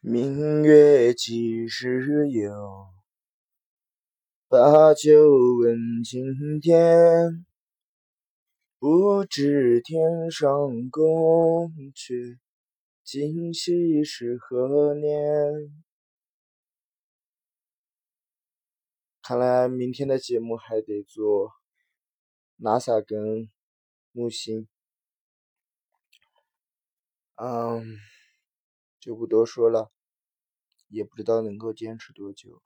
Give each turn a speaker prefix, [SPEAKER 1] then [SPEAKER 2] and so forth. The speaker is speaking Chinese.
[SPEAKER 1] 明月几时有？把酒问青天。不知天上宫阙，今夕是何年？看来明天的节目还得做拉萨跟木星。嗯，就不多说了，也不知道能够坚持多久。